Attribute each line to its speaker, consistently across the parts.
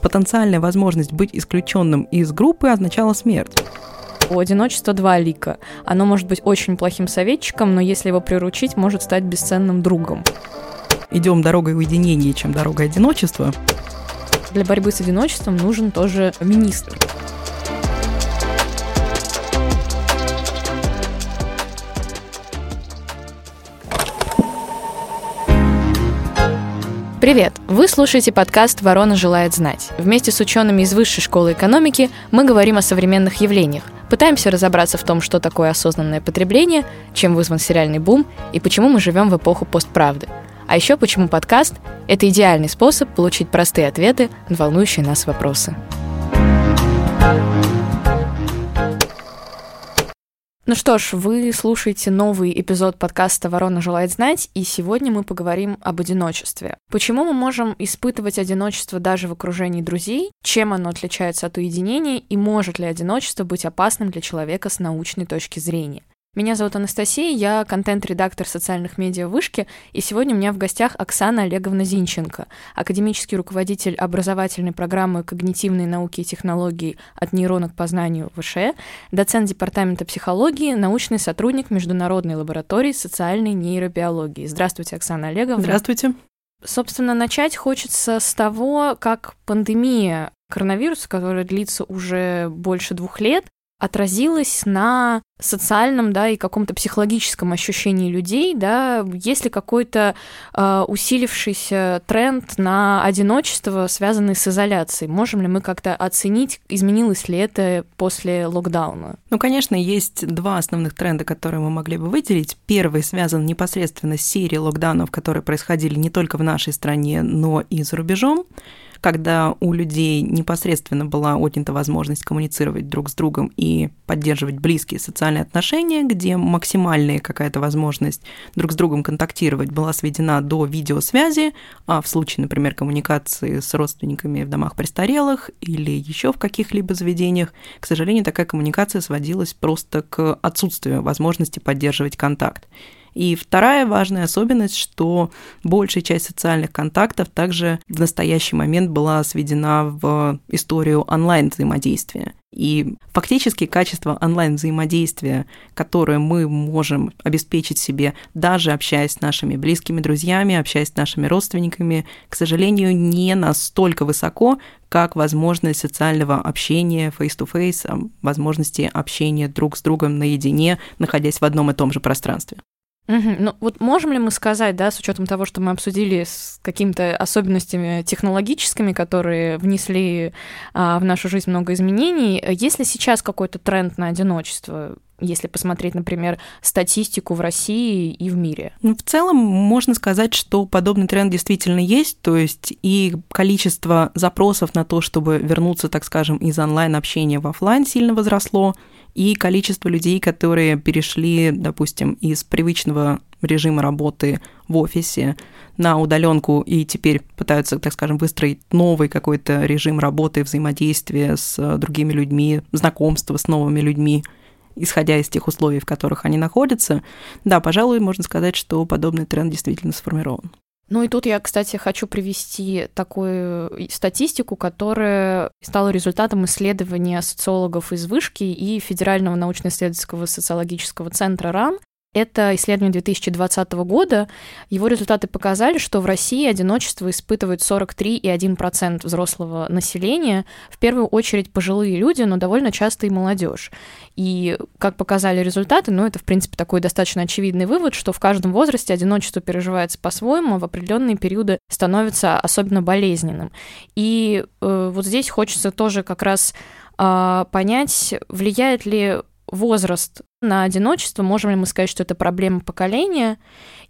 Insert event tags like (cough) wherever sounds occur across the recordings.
Speaker 1: потенциальная возможность быть исключенным из группы означала смерть.
Speaker 2: У одиночества два лика. Оно может быть очень плохим советчиком, но если его приручить, может стать бесценным другом.
Speaker 1: Идем дорогой уединения, чем дорогой одиночества.
Speaker 2: Для борьбы с одиночеством нужен тоже министр. Привет! Вы слушаете подкаст «Ворона желает знать». Вместе с учеными из Высшей школы экономики мы говорим о современных явлениях, пытаемся разобраться в том, что такое осознанное потребление, чем вызван сериальный бум и почему мы живем в эпоху постправды. А еще почему подкаст – это идеальный способ получить простые ответы на волнующие нас вопросы. Ну что ж, вы слушаете новый эпизод подкаста «Ворона желает знать», и сегодня мы поговорим об одиночестве. Почему мы можем испытывать одиночество даже в окружении друзей, чем оно отличается от уединения, и может ли одиночество быть опасным для человека с научной точки зрения. Меня зовут Анастасия, я контент-редактор социальных медиа Вышки, и сегодня у меня в гостях Оксана Олеговна Зинченко, академический руководитель образовательной программы когнитивной науки и технологий от нейрона к познанию ВШЭ, доцент департамента психологии, научный сотрудник Международной лаборатории социальной нейробиологии. Здравствуйте, Оксана Олеговна.
Speaker 1: Здравствуйте.
Speaker 2: Собственно, начать хочется с того, как пандемия коронавируса, которая длится уже больше двух лет, отразилось на социальном, да, и каком-то психологическом ощущении людей, да, есть ли какой-то э, усилившийся тренд на одиночество, связанный с изоляцией? Можем ли мы как-то оценить, изменилось ли это после локдауна?
Speaker 1: Ну, конечно, есть два основных тренда, которые мы могли бы выделить. Первый связан непосредственно с серией локдаунов, которые происходили не только в нашей стране, но и за рубежом когда у людей непосредственно была отнята возможность коммуницировать друг с другом и поддерживать близкие социальные отношения, где максимальная какая-то возможность друг с другом контактировать была сведена до видеосвязи, а в случае, например, коммуникации с родственниками в домах престарелых или еще в каких-либо заведениях, к сожалению, такая коммуникация сводилась просто к отсутствию возможности поддерживать контакт. И вторая важная особенность, что большая часть социальных контактов также в настоящий момент была сведена в историю онлайн-взаимодействия. И фактически качество онлайн-взаимодействия, которое мы можем обеспечить себе, даже общаясь с нашими близкими друзьями, общаясь с нашими родственниками, к сожалению, не настолько высоко, как возможность социального общения face-to-face, а возможности общения друг с другом наедине, находясь в одном и том же пространстве.
Speaker 2: Угу. Ну вот можем ли мы сказать, да, с учетом того, что мы обсудили с какими-то особенностями технологическими, которые внесли а, в нашу жизнь много изменений, есть ли сейчас какой-то тренд на одиночество? Если посмотреть, например, статистику в России и в мире?
Speaker 1: Ну, в целом можно сказать, что подобный тренд действительно есть, то есть и количество запросов на то, чтобы вернуться, так скажем, из онлайн-общения в офлайн сильно возросло, и количество людей, которые перешли, допустим, из привычного режима работы в офисе на удаленку и теперь пытаются, так скажем, выстроить новый какой-то режим работы, взаимодействия с другими людьми, знакомства с новыми людьми, исходя из тех условий, в которых они находятся, да, пожалуй, можно сказать, что подобный тренд действительно сформирован.
Speaker 2: Ну и тут я, кстати, хочу привести такую статистику, которая стала результатом исследования социологов из Вышки и Федерального научно-исследовательского социологического центра РАН, это исследование 2020 года. Его результаты показали, что в России одиночество испытывают 43,1% взрослого населения, в первую очередь пожилые люди, но довольно часто и молодежь. И как показали результаты, ну это, в принципе, такой достаточно очевидный вывод, что в каждом возрасте одиночество переживается по-своему, а в определенные периоды становится особенно болезненным. И э, вот здесь хочется тоже как раз э, понять, влияет ли возраст на одиночество, можем ли мы сказать, что это проблема поколения,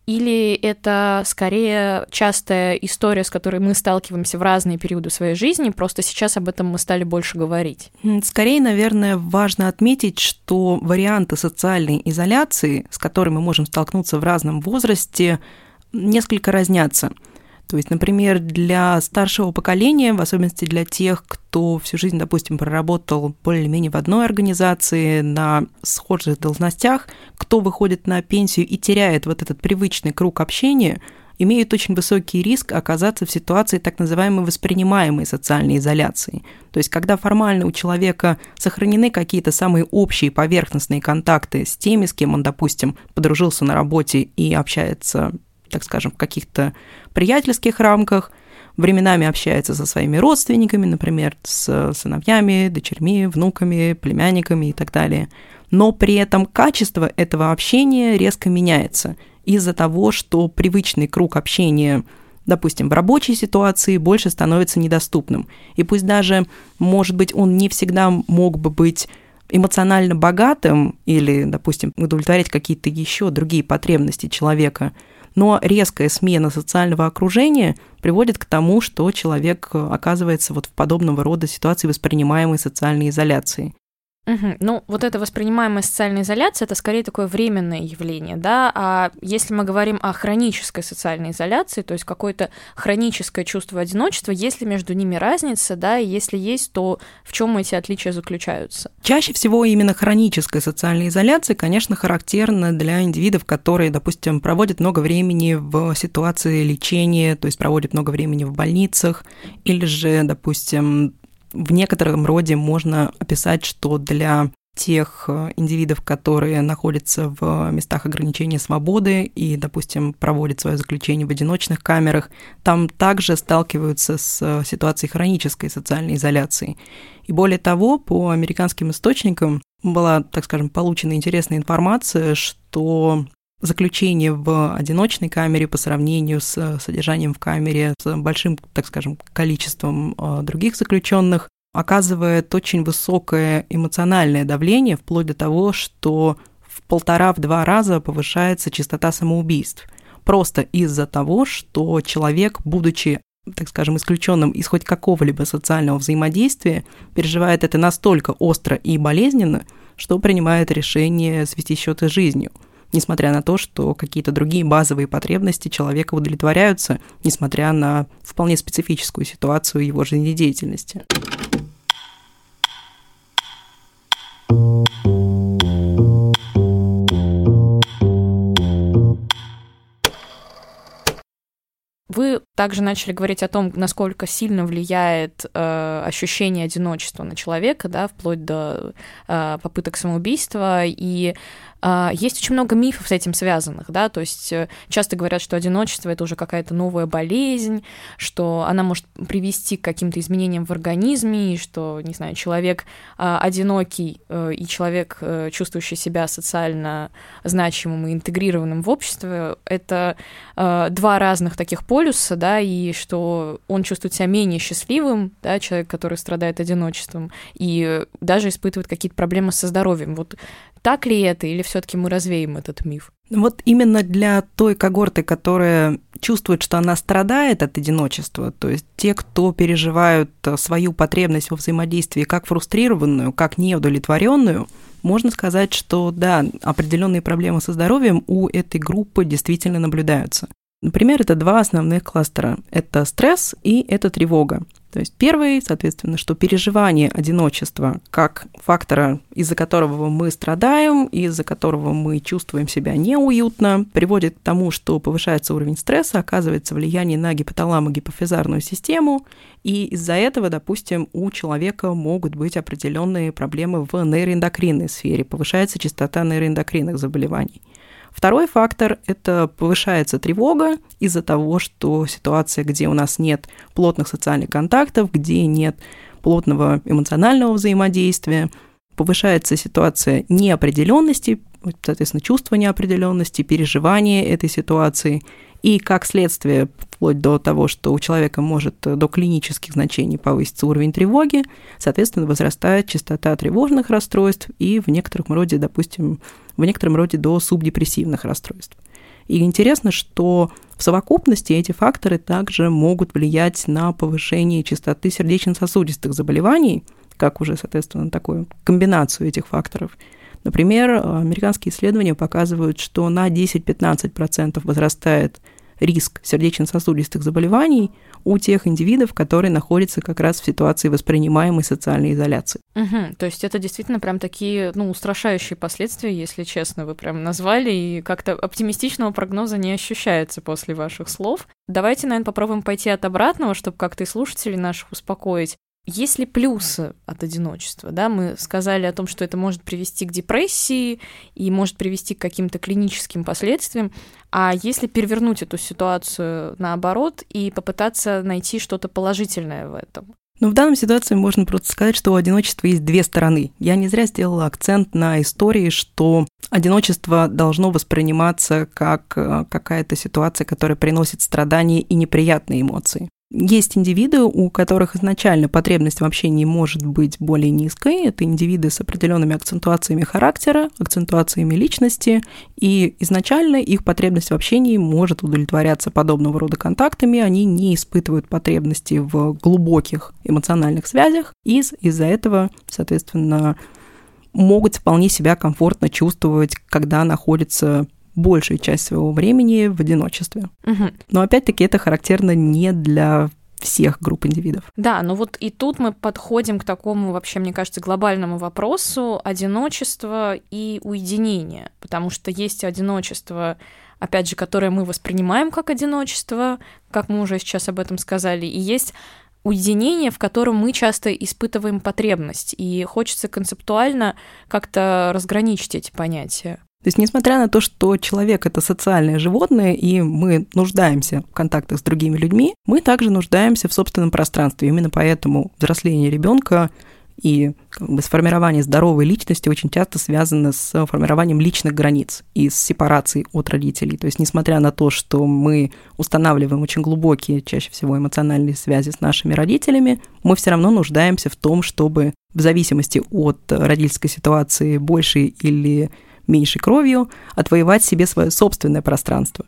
Speaker 2: или это скорее частая история, с которой мы сталкиваемся в разные периоды своей жизни, просто сейчас об этом мы стали больше говорить?
Speaker 1: Скорее, наверное, важно отметить, что варианты социальной изоляции, с которыми мы можем столкнуться в разном возрасте, несколько разнятся. То есть, например, для старшего поколения, в особенности для тех, кто всю жизнь, допустим, проработал более-менее в одной организации, на схожих должностях, кто выходит на пенсию и теряет вот этот привычный круг общения, имеют очень высокий риск оказаться в ситуации так называемой воспринимаемой социальной изоляции. То есть, когда формально у человека сохранены какие-то самые общие поверхностные контакты с теми, с кем он, допустим, подружился на работе и общается, так скажем, в каких-то приятельских рамках, временами общается со своими родственниками, например, с сыновьями, дочерьми, внуками, племянниками и так далее. Но при этом качество этого общения резко меняется из-за того, что привычный круг общения допустим, в рабочей ситуации больше становится недоступным. И пусть даже, может быть, он не всегда мог бы быть эмоционально богатым или, допустим, удовлетворять какие-то еще другие потребности человека – но резкая смена социального окружения приводит к тому, что человек оказывается вот в подобного рода ситуации воспринимаемой социальной изоляции.
Speaker 2: Угу. Ну, вот эта воспринимаемая социальная изоляция это скорее такое временное явление, да. А если мы говорим о хронической социальной изоляции, то есть какое-то хроническое чувство одиночества, есть ли между ними разница, да, и если есть, то в чем эти отличия заключаются?
Speaker 1: Чаще всего именно хроническая социальная изоляция, конечно, характерна для индивидов, которые, допустим, проводят много времени в ситуации лечения, то есть проводят много времени в больницах, или же, допустим, в некотором роде можно описать, что для тех э, индивидов, которые находятся в местах ограничения свободы и, допустим, проводят свое заключение в одиночных камерах, там также сталкиваются с э, ситуацией хронической социальной изоляции. И более того, по американским источникам была, так скажем, получена интересная информация, что заключение в одиночной камере по сравнению с содержанием в камере с большим, так скажем, количеством э, других заключенных оказывает очень высокое эмоциональное давление, вплоть до того, что в полтора-два раза повышается частота самоубийств. Просто из-за того, что человек, будучи так скажем, исключенным из хоть какого-либо социального взаимодействия, переживает это настолько остро и болезненно, что принимает решение свести счеты с жизнью – несмотря на то, что какие-то другие базовые потребности человека удовлетворяются, несмотря на вполне специфическую ситуацию его жизнедеятельности.
Speaker 2: Вы также начали говорить о том, насколько сильно влияет э, ощущение одиночества на человека, да, вплоть до э, попыток самоубийства. И есть очень много мифов с этим связанных, да, то есть э, часто говорят, что одиночество это уже какая-то новая болезнь, что она может привести к каким-то изменениям в организме, и что, не знаю, человек а, одинокий э, и человек, э, чувствующий себя социально значимым и интегрированным в обществе, это два разных таких полюса, да, и что он чувствует себя менее счастливым, да, человек, который страдает одиночеством, и даже испытывает какие-то проблемы со здоровьем. Вот так ли это, или все-таки мы развеем этот миф?
Speaker 1: Вот именно для той когорты, которая чувствует, что она страдает от одиночества, то есть те, кто переживают э, свою потребность во взаимодействии как фрустрированную, как неудовлетворенную, можно сказать, что да, определенные проблемы со здоровьем у этой группы действительно наблюдаются. Например, это два основных кластера. Это стресс и это тревога. То есть первый, соответственно, что переживание одиночества как фактора, из-за которого мы страдаем, из-за которого мы чувствуем себя неуютно, приводит к тому, что повышается уровень стресса, оказывается влияние на гипоталамо-гипофизарную систему, и из-за этого, допустим, у человека могут быть определенные проблемы в нейроэндокринной сфере, повышается частота нейроэндокринных заболеваний. Второй фактор – это повышается тревога из-за того, что ситуация, где у нас нет плотных социальных контактов, где нет плотного эмоционального взаимодействия, повышается ситуация неопределенности, соответственно, чувство неопределенности, переживание этой ситуации, и как следствие, вплоть до того, что у человека может до клинических значений повыситься уровень тревоги, соответственно, возрастает частота тревожных расстройств и в некотором роде, допустим, в некотором роде до субдепрессивных расстройств. И интересно, что в совокупности эти факторы также могут влиять на повышение частоты сердечно-сосудистых заболеваний, как уже, соответственно, такую комбинацию этих факторов. Например, американские исследования показывают, что на 10-15% возрастает риск сердечно-сосудистых заболеваний у тех индивидов, которые находятся как раз в ситуации воспринимаемой социальной изоляции.
Speaker 2: Угу, то есть это действительно прям такие, ну, устрашающие последствия, если честно, вы прям назвали, и как-то оптимистичного прогноза не ощущается после ваших слов. Давайте, наверное, попробуем пойти от обратного, чтобы как-то и слушателей наших успокоить. Есть ли плюсы от одиночества? Да, мы сказали о том, что это может привести к депрессии и может привести к каким-то клиническим последствиям. А если перевернуть эту ситуацию наоборот и попытаться найти что-то положительное в этом?
Speaker 1: Ну, в данной ситуации можно просто сказать, что у одиночества есть две стороны. Я не зря сделала акцент на истории, что одиночество должно восприниматься как э, какая-то ситуация, которая приносит страдания и неприятные эмоции. Есть индивиды, у которых изначально потребность в общении может быть более низкой. Это индивиды с определенными акцентуациями характера, акцентуациями личности, и изначально их потребность в общении может удовлетворяться подобного рода контактами. Они не испытывают потребности в глубоких эмоциональных связях, и из-за этого, соответственно, могут вполне себя комфортно чувствовать, когда находятся большую часть своего времени в одиночестве. Угу. Но опять-таки это характерно не для всех групп индивидов.
Speaker 2: Да, но вот и тут мы подходим к такому, вообще, мне кажется, глобальному вопросу одиночества и уединения, потому что есть одиночество, опять же, которое мы воспринимаем как одиночество, как мы уже сейчас об этом сказали, и есть уединение, в котором мы часто испытываем потребность, и хочется концептуально как-то разграничить эти понятия.
Speaker 1: То есть, несмотря на то, что человек это социальное животное, и мы нуждаемся в контактах с другими людьми, мы также нуждаемся в собственном пространстве. Именно поэтому взросление ребенка и как бы, сформирование здоровой личности очень часто связано с формированием личных границ и с сепарацией от родителей. То есть, несмотря на то, что мы устанавливаем очень глубокие, чаще всего эмоциональные связи с нашими родителями, мы все равно нуждаемся в том, чтобы в зависимости от родительской ситуации больше или меньшей кровью, отвоевать себе свое собственное пространство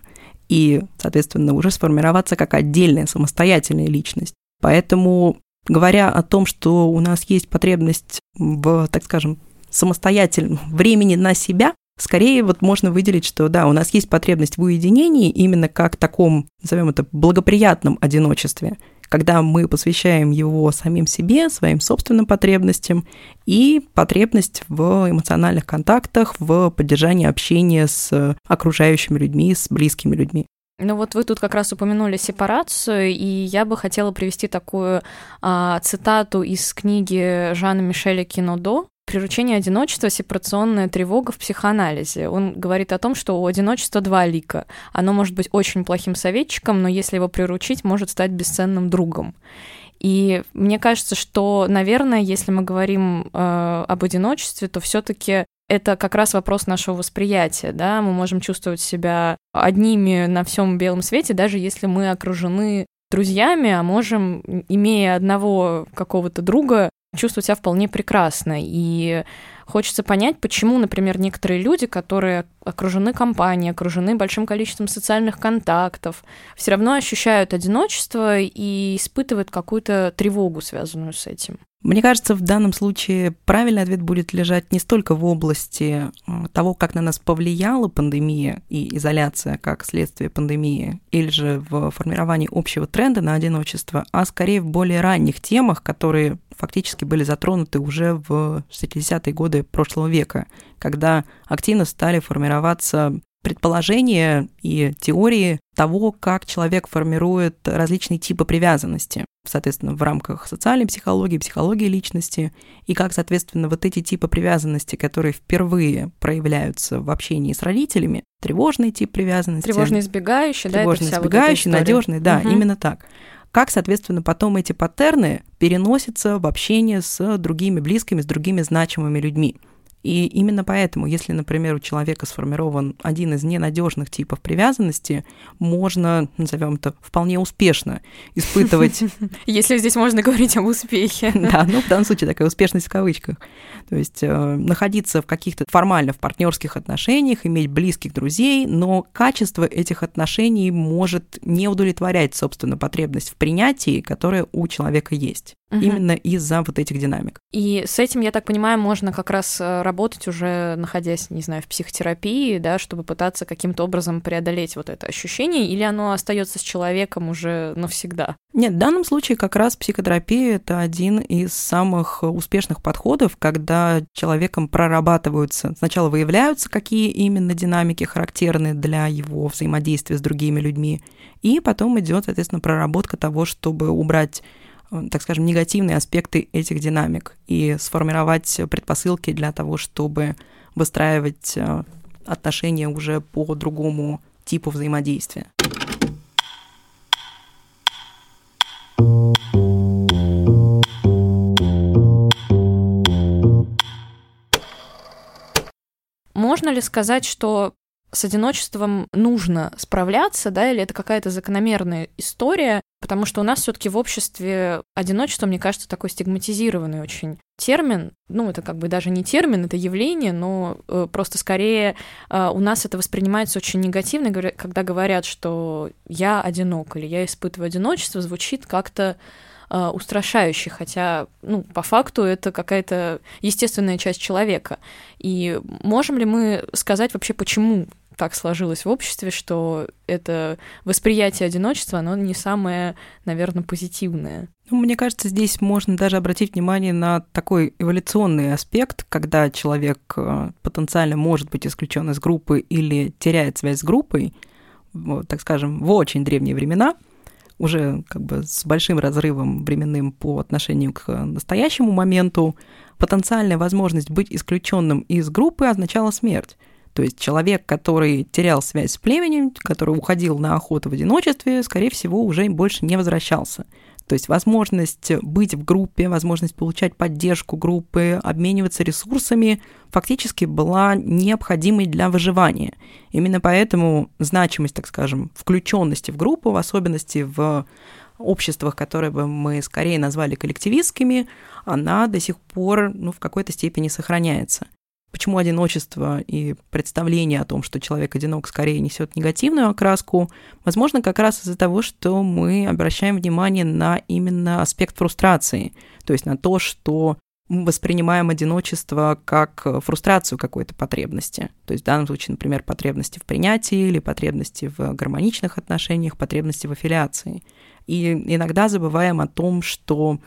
Speaker 1: и, соответственно, уже сформироваться как отдельная самостоятельная личность. Поэтому, говоря о том, что у нас есть потребность в, так скажем, самостоятельном времени на себя, Скорее вот можно выделить, что да, у нас есть потребность в уединении именно как таком, назовем это, благоприятном одиночестве, когда мы посвящаем его самим себе, своим собственным потребностям и потребность в эмоциональных контактах, в поддержании общения с окружающими людьми, с близкими людьми.
Speaker 2: Ну вот вы тут как раз упомянули сепарацию, и я бы хотела привести такую а, цитату из книги Жана Мишеля Кинодо Приручение одиночества, сепарационная тревога в психоанализе. Он говорит о том, что у одиночества два лика. Оно может быть очень плохим советчиком, но если его приручить, может стать бесценным другом. И мне кажется, что, наверное, если мы говорим э, об одиночестве, то все-таки это как раз вопрос нашего восприятия, да, мы можем чувствовать себя одними на всем белом свете, даже если мы окружены друзьями, а можем, имея одного какого-то друга, чувствовать себя вполне прекрасно. И хочется понять, почему, например, некоторые люди, которые окружены компанией, окружены большим количеством социальных контактов, все равно ощущают одиночество и испытывают какую-то тревогу, связанную с этим.
Speaker 1: Мне кажется, в данном случае правильный ответ будет лежать не столько в области э, того, как на нас повлияла пандемия и изоляция как следствие пандемии, или же в формировании общего тренда на одиночество, а скорее в более ранних темах, которые фактически были затронуты уже в 60-е годы прошлого века, когда активно стали формироваться предположения и теории того, как человек формирует различные типы привязанности, соответственно, в рамках социальной психологии, психологии личности, и как, соответственно, вот эти типы привязанности, которые впервые проявляются в общении с родителями, тревожный тип привязанности.
Speaker 2: Тревожно избегающий,
Speaker 1: да? Тревожно избегающий, вот надежный, да, угу. именно так как, соответственно, потом эти паттерны переносятся в общение с другими близкими, с другими значимыми людьми. И именно поэтому, если, например, у человека сформирован один из ненадежных типов привязанности, можно, назовем это, вполне успешно испытывать... (laughs)
Speaker 2: Если здесь можно говорить об успехе. (laughs)
Speaker 1: Да, ну в данном случае такая успешность в кавычках. То есть э, находиться в каких-то формально в партнерских отношениях, иметь близких друзей, но качество этих отношений может не удовлетворять, собственно, потребность в принятии, которая у человека есть. Именно из-за вот этих динамик.
Speaker 2: И с этим, я так понимаю, можно как раз работать проработать уже находясь, не знаю, в психотерапии, да, чтобы пытаться каким-то образом преодолеть вот это ощущение, или оно остается с человеком уже навсегда?
Speaker 1: Нет, в данном случае как раз психотерапия – это один из самых успешных подходов, когда человеком прорабатываются, сначала выявляются, какие именно динамики характерны для его взаимодействия с другими людьми, и потом идет, соответственно, проработка того, чтобы убрать так скажем, негативные аспекты этих динамик и сформировать предпосылки для того, чтобы выстраивать э, отношения уже по другому типу взаимодействия.
Speaker 2: Можно ли сказать, что с одиночеством нужно справляться, да, или это какая-то закономерная история, потому что у нас все-таки в обществе одиночество, мне кажется, такой стигматизированный очень термин, ну, это как бы даже не термин, это явление, но э, просто скорее э, у нас это воспринимается очень негативно, когда говорят, что я одинок или я испытываю одиночество, звучит как-то э, устрашающе, хотя, ну, по факту это какая-то естественная часть человека. И можем ли мы сказать вообще, почему так сложилось в обществе, что это восприятие одиночества, оно не самое, наверное, позитивное.
Speaker 1: Ну, мне кажется, здесь можно даже обратить внимание на такой эволюционный аспект, когда человек э, потенциально может быть исключен из группы или теряет связь с группой, вот, так скажем, в очень древние времена, уже как бы с большим разрывом временным по отношению к настоящему моменту, потенциальная возможность быть исключенным из группы означала смерть. То есть человек, который терял связь с племенем, который уходил на охоту в одиночестве, скорее всего, уже больше не возвращался. То есть возможность быть в группе, возможность получать поддержку группы, обмениваться ресурсами фактически была необходимой для выживания. Именно поэтому значимость, так скажем, включенности в группу, в особенности в обществах, которые бы мы скорее назвали коллективистскими, она до сих пор ну, в какой-то степени сохраняется. Почему одиночество и представление о том, что человек одинок, скорее несет негативную окраску? Возможно, как раз из-за того, что мы обращаем внимание на именно аспект фрустрации, то есть на то, что мы воспринимаем одиночество как фрустрацию какой-то потребности. То есть в данном случае, например, потребности в принятии или потребности в гармоничных отношениях, потребности в аффилиации. И иногда забываем о том, что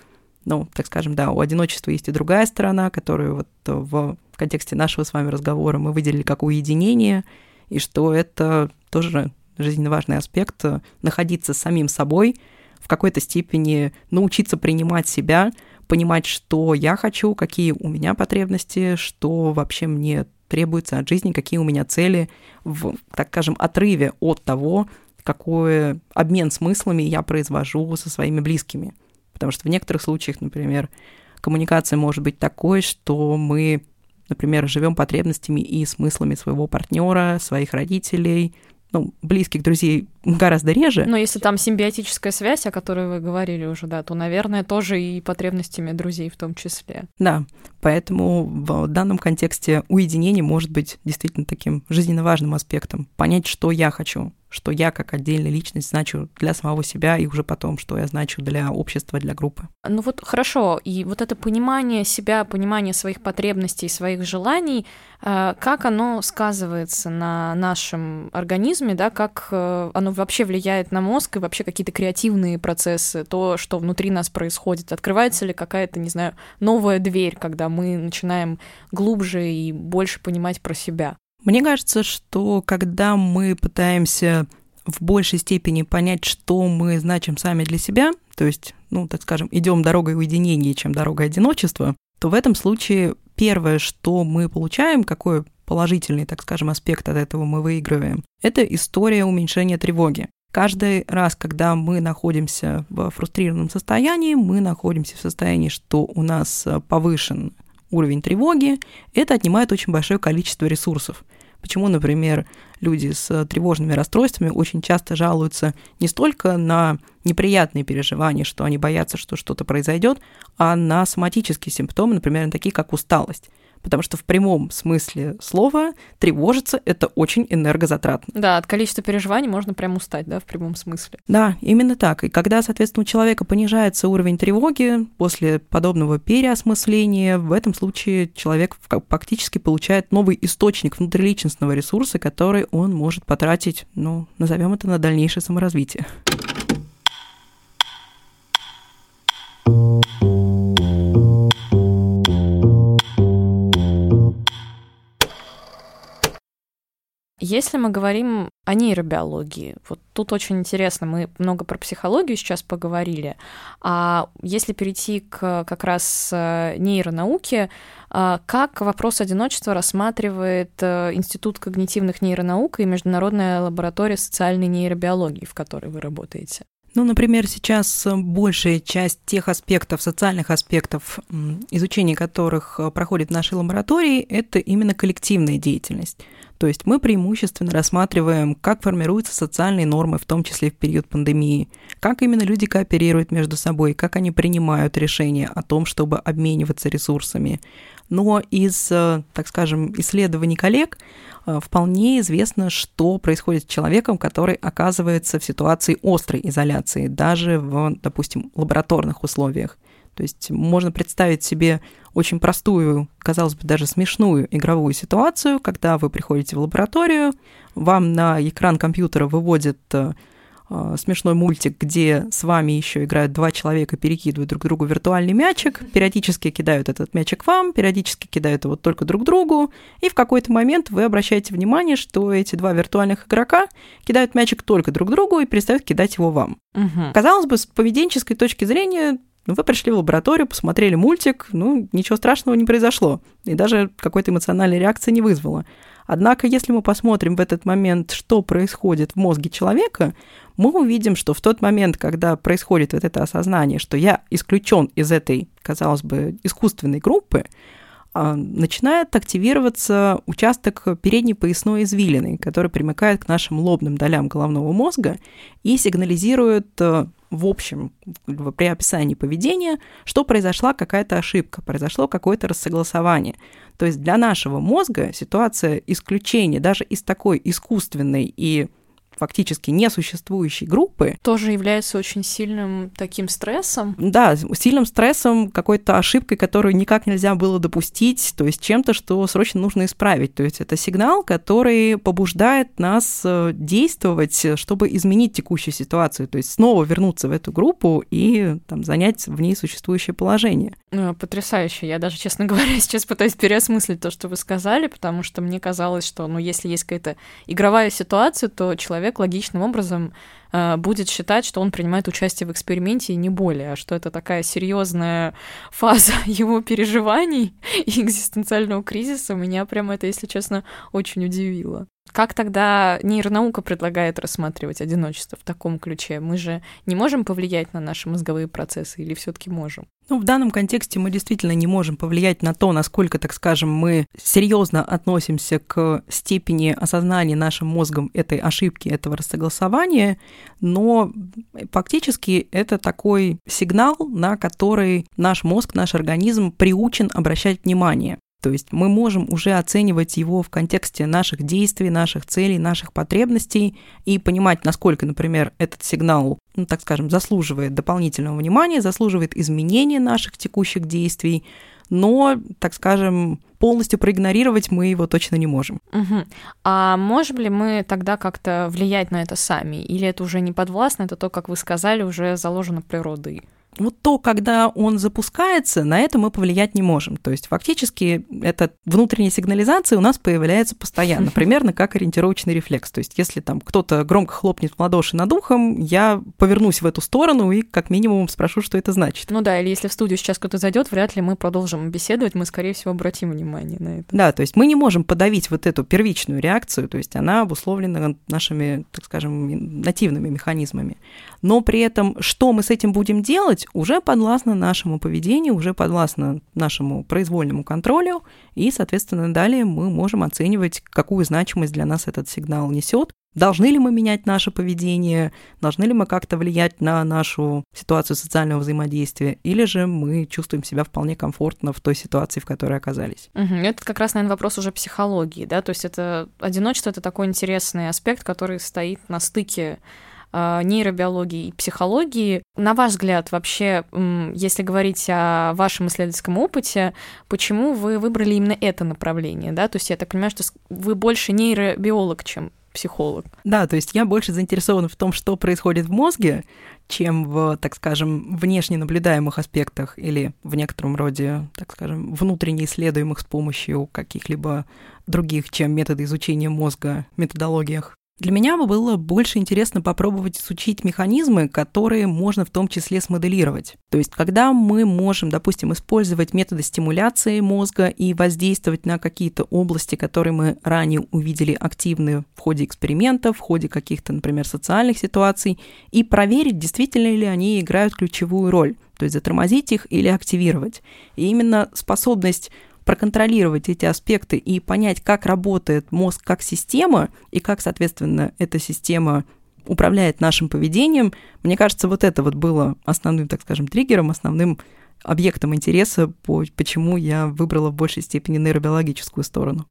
Speaker 1: ну, так скажем, да, у одиночества есть и другая сторона, которую вот в, в контексте нашего с вами разговора мы выделили как уединение, и что это тоже жизненно важный аспект, находиться с самим собой, в какой-то степени научиться принимать себя, понимать, что я хочу, какие у меня потребности, что вообще мне требуется от жизни, какие у меня цели, в, так скажем, отрыве от того, какой обмен смыслами я произвожу со своими близкими. Потому что в некоторых случаях, например, коммуникация может быть такой, что мы, например, живем потребностями и смыслами своего партнера, своих родителей, ну, близких друзей гораздо реже.
Speaker 2: Но если там симбиотическая связь, о которой вы говорили уже, да, то, наверное, тоже и потребностями друзей в том числе.
Speaker 1: Да, поэтому в данном контексте уединение может быть действительно таким жизненно важным аспектом. Понять, что я хочу, что я как отдельная личность значу для самого себя и уже потом, что я значу для общества, для группы.
Speaker 2: Ну вот хорошо, и вот это понимание себя, понимание своих потребностей, своих желаний, э, как оно сказывается на нашем организме, да, как э, оно вообще влияет на мозг и вообще какие-то креативные процессы, то, что внутри нас происходит, открывается ли какая-то, не знаю, новая дверь, когда мы начинаем глубже и больше понимать про себя?
Speaker 1: Мне кажется, что когда мы пытаемся в большей степени понять, что мы значим сами для себя, то есть, ну, так скажем, идем дорогой уединения, чем дорогой одиночества, то в этом случае первое, что мы получаем, какой положительный, так скажем, аспект от этого мы выигрываем, это история уменьшения тревоги. Каждый раз, когда мы находимся в фрустрированном состоянии, мы находимся в состоянии, что у нас повышен уровень тревоги, это отнимает очень большое количество ресурсов. Почему, например, люди с тревожными расстройствами очень часто жалуются не столько на неприятные переживания, что они боятся, что что-то произойдет, а на соматические симптомы, например, такие как усталость. Потому что в прямом смысле слова тревожиться — это очень энергозатратно.
Speaker 2: Да, от количества переживаний можно прям устать, да, в прямом смысле.
Speaker 1: Да, именно так. И когда, соответственно, у человека понижается уровень тревоги после подобного переосмысления, в этом случае человек фактически получает новый источник внутриличностного ресурса, который он может потратить, ну, назовем это на дальнейшее саморазвитие.
Speaker 2: Если мы говорим о нейробиологии, вот тут очень интересно, мы много про психологию сейчас поговорили, а если перейти к как раз э, нейронауке, э, как вопрос одиночества рассматривает э, Институт когнитивных нейронаук и Международная лаборатория социальной нейробиологии, в которой вы работаете?
Speaker 1: Ну, например, сейчас большая часть тех аспектов, социальных аспектов, изучения которых проходит в нашей лаборатории, это именно коллективная деятельность. То есть мы преимущественно рассматриваем, как формируются социальные нормы, в том числе в период пандемии, как именно люди кооперируют между собой, как они принимают решения о том, чтобы обмениваться ресурсами. Но из, э, так скажем, исследований коллег э, вполне известно, что происходит с человеком, который оказывается в ситуации острой изоляции, даже в, допустим, лабораторных условиях. То есть можно представить себе очень простую, казалось бы, даже смешную игровую ситуацию, когда вы приходите в лабораторию, вам на экран компьютера выводят э, э, смешной мультик, где с вами еще играют два человека, перекидывают друг другу виртуальный мячик, периодически кидают этот мячик вам, периодически кидают его только друг другу, и в какой-то момент вы обращаете внимание, что эти два виртуальных игрока кидают мячик только друг другу и перестают кидать его вам. Угу. Казалось бы, с поведенческой точки зрения ну, вы пришли в лабораторию, посмотрели мультик, ну, ничего страшного не произошло, и даже какой-то эмоциональной реакции не вызвало. Однако, если мы посмотрим в этот момент, что происходит в мозге человека, мы увидим, что в тот момент, когда происходит вот это осознание, что я исключен из этой, казалось бы, искусственной группы, начинает активироваться участок передней поясной извилины, который примыкает к нашим лобным долям головного мозга и сигнализирует э, в общем, при описании поведения, что произошла какая-то ошибка, произошло какое-то рассогласование. То есть для нашего мозга ситуация исключения даже из такой искусственной и фактически несуществующей группы.
Speaker 2: Тоже является очень сильным таким стрессом.
Speaker 1: Да, сильным стрессом, какой-то ошибкой, которую никак нельзя было допустить, то есть чем-то, что срочно нужно исправить. То есть это сигнал, который побуждает нас э, действовать, чтобы изменить текущую ситуацию, то есть снова вернуться в эту группу и там, занять в ней существующее положение.
Speaker 2: Ну, потрясающе. Я даже, честно (laughs) говоря, сейчас пытаюсь переосмыслить то, что вы сказали, потому что мне казалось, что, ну, если есть какая-то игровая ситуация, то человек человек логичным образом э, будет считать, что он принимает участие в эксперименте и не более, а что это такая серьезная фаза (laughs) его переживаний и экзистенциального кризиса. Меня прямо это, если честно, очень удивило. Как тогда нейронаука предлагает рассматривать одиночество в таком ключе? Мы же не можем повлиять на наши мозговые процессы или все-таки можем?
Speaker 1: Ну, в данном контексте мы действительно не можем повлиять на то, насколько, так скажем, мы серьезно относимся к степени осознания нашим мозгом этой ошибки, этого рассогласования, но фактически это такой сигнал, на который наш мозг, наш организм приучен обращать внимание. То есть мы можем уже оценивать его в контексте наших действий, наших целей, наших потребностей и понимать, насколько, например, этот сигнал, ну, так скажем, заслуживает дополнительного внимания, заслуживает изменения наших текущих действий, но, так скажем, полностью проигнорировать мы его точно не можем.
Speaker 2: Угу. А можем ли мы тогда как-то влиять на это сами? Или это уже не подвластно, это то, как вы сказали, уже заложено природой?
Speaker 1: Вот то, когда он запускается, на это мы повлиять не можем. То есть фактически эта внутренняя сигнализация у нас появляется постоянно, (laughs) примерно как ориентировочный рефлекс. То есть если там кто-то громко хлопнет в ладоши над ухом, я повернусь в эту сторону и как минимум спрошу, что это значит.
Speaker 2: Ну да, или если в студию сейчас кто-то зайдет, вряд ли мы продолжим беседовать, мы, скорее всего, обратим внимание на это.
Speaker 1: Да, то есть мы не можем подавить вот эту первичную реакцию, то есть она обусловлена нашими, так скажем, нативными механизмами. Но при этом, что мы с этим будем делать, есть уже подвластно нашему поведению, уже подвластно нашему произвольному контролю, и, соответственно, далее мы можем оценивать, какую значимость для нас этот сигнал несет. должны ли мы менять наше поведение, должны ли мы как-то влиять на нашу ситуацию социального взаимодействия, или же мы чувствуем себя вполне комфортно в той ситуации, в которой оказались.
Speaker 2: Угу. Это как раз, наверное, вопрос уже психологии, да, то есть это одиночество — это такой интересный аспект, который стоит на стыке нейробиологии и психологии. На ваш взгляд, вообще, если говорить о вашем исследовательском опыте, почему вы выбрали именно это направление? Да? То есть я так понимаю, что вы больше нейробиолог, чем психолог.
Speaker 1: Да, то есть я больше заинтересована в том, что происходит в мозге, чем в, так скажем, внешне наблюдаемых аспектах или в некотором роде, так скажем, внутренне исследуемых с помощью каких-либо других, чем методы изучения мозга, методологиях. Для меня было больше интересно попробовать изучить механизмы, которые можно в том числе смоделировать. То есть, когда мы можем, допустим, использовать методы стимуляции мозга и воздействовать на какие-то области, которые мы ранее увидели активны в ходе экспериментов, в ходе каких-то, например, социальных ситуаций, и проверить, действительно ли они играют ключевую роль, то есть затормозить их или активировать. И именно способность проконтролировать эти аспекты и понять, как работает мозг как система и как, соответственно, эта система управляет нашим поведением, мне кажется, вот это вот было основным, так скажем, триггером, основным объектом интереса, почему я выбрала в большей степени нейробиологическую сторону.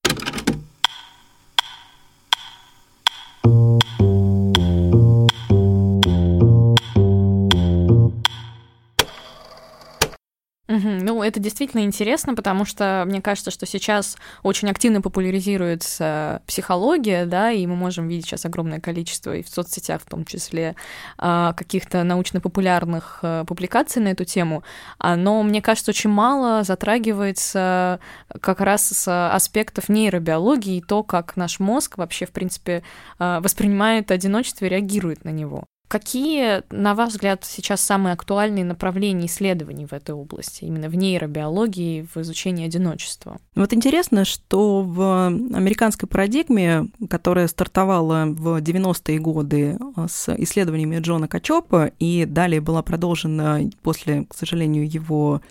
Speaker 2: Это действительно интересно, потому что мне кажется, что сейчас очень активно популяризируется психология, да, и мы можем видеть сейчас огромное количество и в соцсетях в том числе а, каких-то научно-популярных э, публикаций на эту тему, а, но мне кажется, очень мало затрагивается как раз с аспектов нейробиологии и то, как наш мозг вообще, в принципе, а, воспринимает одиночество и реагирует на него. Какие, на ваш взгляд, сейчас самые актуальные направления исследований в этой области, именно в нейробиологии, в изучении одиночества?
Speaker 1: Вот интересно, что в американской парадигме, которая стартовала в 90-е годы а, с исследованиями Джона Качопа и далее была продолжена после, к сожалению, его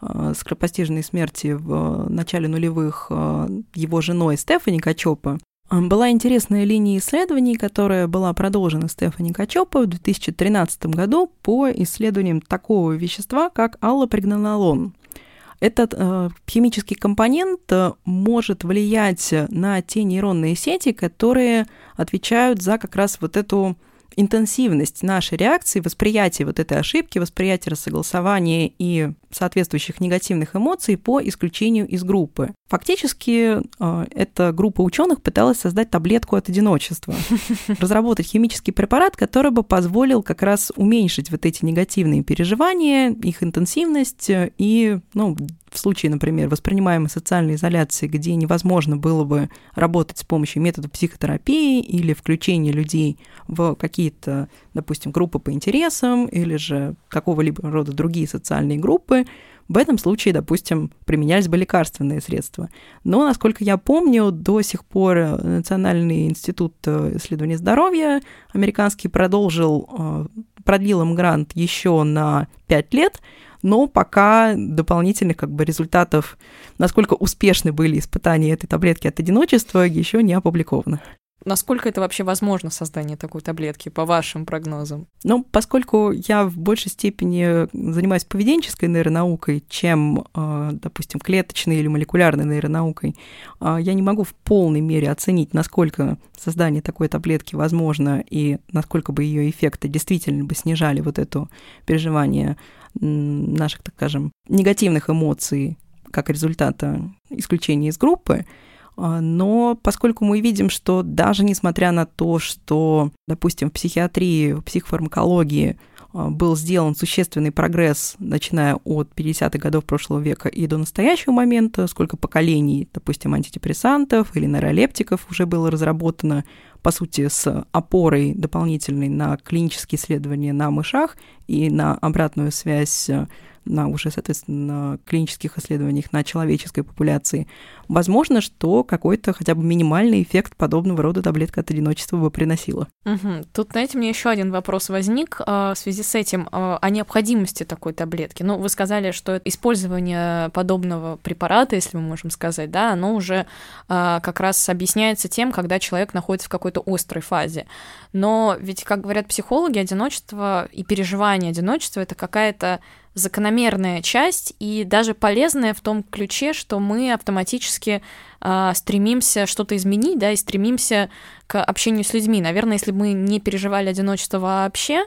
Speaker 1: а, скоропостижной смерти в начале нулевых а, его женой Стефани Качопа, была интересная линия исследований, которая была продолжена Стефани Качопа в 2013 году по исследованиям такого вещества, как аллопрегнанолон. Этот э, химический компонент э, может влиять на те нейронные сети, которые отвечают за как раз вот эту интенсивность нашей реакции, восприятие вот этой ошибки, восприятие рассогласования и соответствующих негативных эмоций по исключению из группы. Фактически э, эта группа ученых пыталась создать таблетку от одиночества, (laughs) разработать химический препарат, который бы позволил как раз уменьшить вот эти негативные переживания, их интенсивность и, ну, в случае, например, воспринимаемой социальной изоляции, где невозможно было бы работать с помощью методов психотерапии или включения людей в какие-то, допустим, группы по интересам или же какого-либо рода другие социальные группы, в этом случае, допустим, применялись бы лекарственные средства. Но, насколько я помню, до сих пор Национальный институт э, исследований здоровья американский продолжил, э, продлил им грант еще на 5 лет, но пока дополнительных как бы результатов, насколько успешны были испытания этой таблетки от одиночества, еще не опубликовано.
Speaker 2: Насколько это вообще возможно, создание такой таблетки, по вашим прогнозам?
Speaker 1: Ну, поскольку я в большей степени занимаюсь поведенческой нейронаукой, чем, э, допустим, клеточной или молекулярной нейронаукой, э, я не могу в полной мере оценить, насколько создание такой таблетки возможно и насколько бы ее эффекты действительно бы снижали вот это переживание наших, так скажем, негативных эмоций как результата исключения из группы. А, но поскольку мы видим, что даже несмотря на то, что, допустим, в психиатрии, в психофармакологии а, был сделан существенный прогресс, начиная от 50-х годов прошлого века и до настоящего момента, сколько поколений, допустим, антидепрессантов или нейролептиков уже было разработано, по сути, с опорой дополнительной на клинические исследования на мышах и на обратную связь на уже, соответственно, клинических исследованиях на человеческой популяции, возможно, что какой-то хотя бы минимальный эффект подобного рода таблетка от одиночества бы приносила.
Speaker 2: Угу. Тут, знаете, мне еще один вопрос возник э, в связи с этим э, о необходимости такой таблетки. Ну, вы сказали, что использование подобного препарата, если мы можем сказать, да, оно уже э, как раз объясняется тем, когда человек находится в какой-то острой фазе. Но ведь, как говорят психологи, одиночество и переживание одиночества это какая-то закономерная часть и даже полезная в том ключе, что мы автоматически э, стремимся что-то изменить, да, и стремимся к общению с людьми. Наверное, если бы мы не переживали одиночество вообще,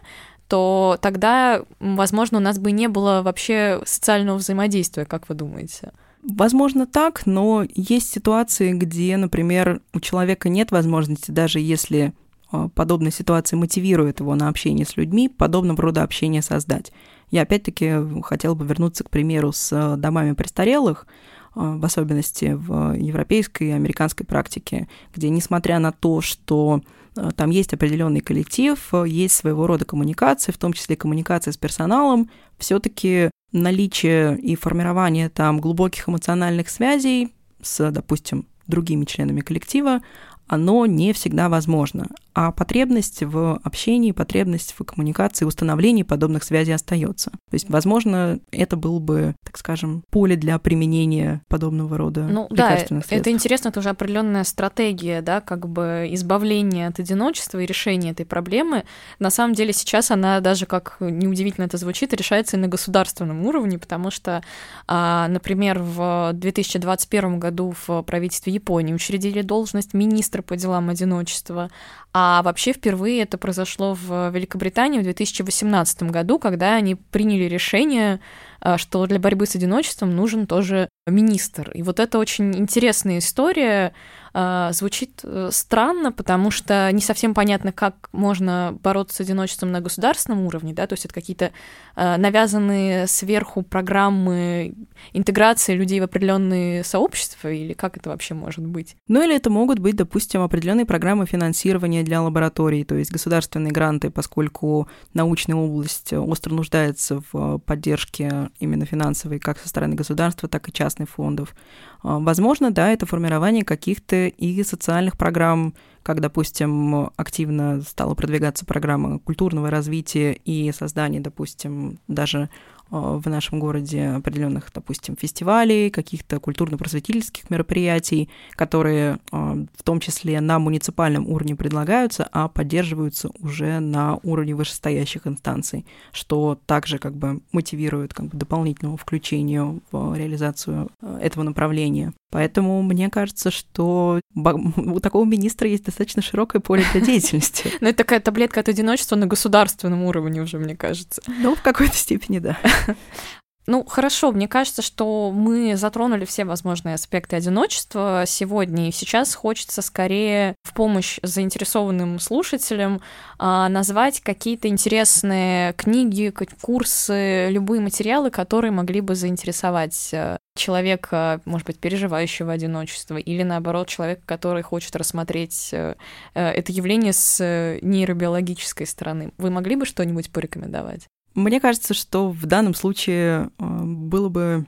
Speaker 2: то тогда, возможно, у нас бы не было вообще социального взаимодействия, как вы думаете?
Speaker 1: Возможно так, но есть ситуации, где, например, у человека нет возможности, даже если а, подобная ситуация мотивирует его на общение с людьми, подобного рода общение создать. Я опять-таки хотела бы вернуться к примеру с э, домами престарелых, э, в особенности в европейской и американской практике, где, несмотря на то, что э, там есть определенный коллектив, есть своего рода коммуникации, в том числе коммуникация с персоналом, все-таки наличие и формирование там глубоких эмоциональных связей с, допустим, другими членами коллектива, оно не всегда возможно а потребность в общении, потребность в коммуникации, установлении подобных связей остается. То есть, возможно, это было бы, так скажем, поле для применения подобного рода
Speaker 2: ну, да, средств. это интересно, это уже определенная стратегия, да, как бы избавления от одиночества и решения этой проблемы. На самом деле сейчас она даже, как неудивительно это звучит, решается и на государственном уровне, потому что, а, например, в 2021 году в правительстве Японии учредили должность министра по делам одиночества, а вообще впервые это произошло в Великобритании в 2018 году, когда они приняли решение а, что для борьбы с одиночеством нужен тоже министр. И вот это очень интересная история. А, звучит э, странно, потому что не совсем понятно, как можно бороться с одиночеством на государственном уровне, да, то есть это какие-то а, навязанные сверху программы интеграции людей в определенные сообщества, или как это вообще может быть?
Speaker 1: Ну или это могут быть, допустим, определенные программы финансирования для лабораторий, то есть государственные гранты, поскольку научная область остро нуждается в поддержке именно финансовой как со стороны государства, так и частных фондов. А, возможно, да, это формирование каких-то и социальных программ, как, допустим, активно стала продвигаться программа культурного развития и создание, допустим, даже а, в нашем городе определенных, допустим, фестивалей, каких-то культурно-просветительских мероприятий, которые а, в том числе на муниципальном уровне предлагаются, а поддерживаются уже на уровне вышестоящих инстанций, что также как бы мотивирует как бы дополнительному включению в реализацию а, этого направления. Поэтому мне кажется, что у такого министра есть достаточно широкое поле для деятельности. (laughs)
Speaker 2: Ну, это такая таблетка от одиночества на государственном уровне уже, мне кажется.
Speaker 1: Ну, в какой-то степени, да. (laughs)
Speaker 2: Ну, хорошо, мне кажется, что мы затронули все возможные аспекты одиночества сегодня, и сейчас хочется скорее в помощь заинтересованным слушателям а, назвать какие-то интересные книги, курсы, любые материалы, которые могли бы заинтересовать э, человека, может быть, переживающего одиночество, или наоборот, человека, который хочет рассмотреть э, э, это явление с нейробиологической стороны. Вы могли бы что-нибудь порекомендовать?
Speaker 1: Мне кажется, что в данном случае э, было бы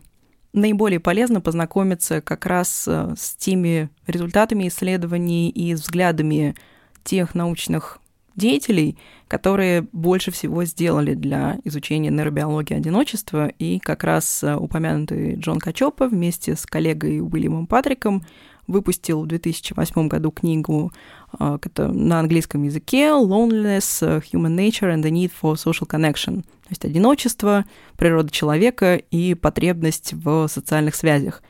Speaker 1: наиболее полезно познакомиться как раз э, с теми результатами исследований и взглядами тех научных деятелей, которые больше всего сделали для изучения нейробиологии одиночества, и как раз э, упомянутый Джон Качопа вместе с коллегой Уильямом Патриком выпустил в 2008 году книгу на английском языке «Loneliness, Human Nature and the Need for Social Connection», то есть одиночество, природа человека и потребность в социальных связях.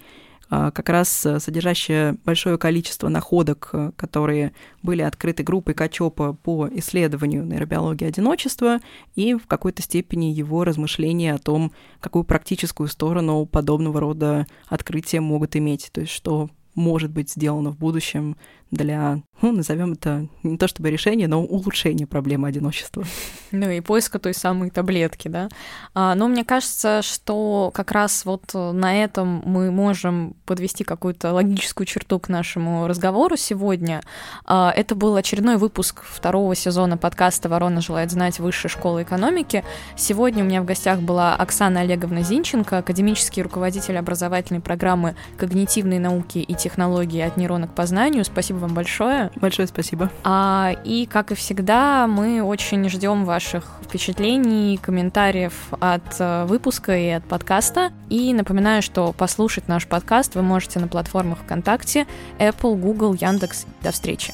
Speaker 1: А, как раз э, содержащая большое количество находок, э, которые были открыты группой Качопа по исследованию нейробиологии одиночества и в какой-то степени его размышления о том, какую практическую сторону подобного рода открытия могут иметь, то есть что может быть сделано в будущем для, ну, назовем это не то чтобы решение, но улучшение проблемы одиночества.
Speaker 2: Ну и поиска той самой таблетки, да. А, но мне кажется, что как раз вот на этом мы можем подвести какую-то логическую черту к нашему разговору сегодня. А, это был очередной выпуск второго сезона подкаста «Ворона желает знать высшей школы экономики». Сегодня у меня в гостях была Оксана Олеговна Зинченко, академический руководитель образовательной программы «Когнитивные науки и технологии от нейрона к познанию». Спасибо вам большое.
Speaker 1: Большое спасибо.
Speaker 2: А, и, как и всегда, мы очень ждем ваших впечатлений, комментариев от э, выпуска и от подкаста. И напоминаю, что послушать наш подкаст вы можете на платформах ВКонтакте, Apple, Google, Яндекс. До встречи.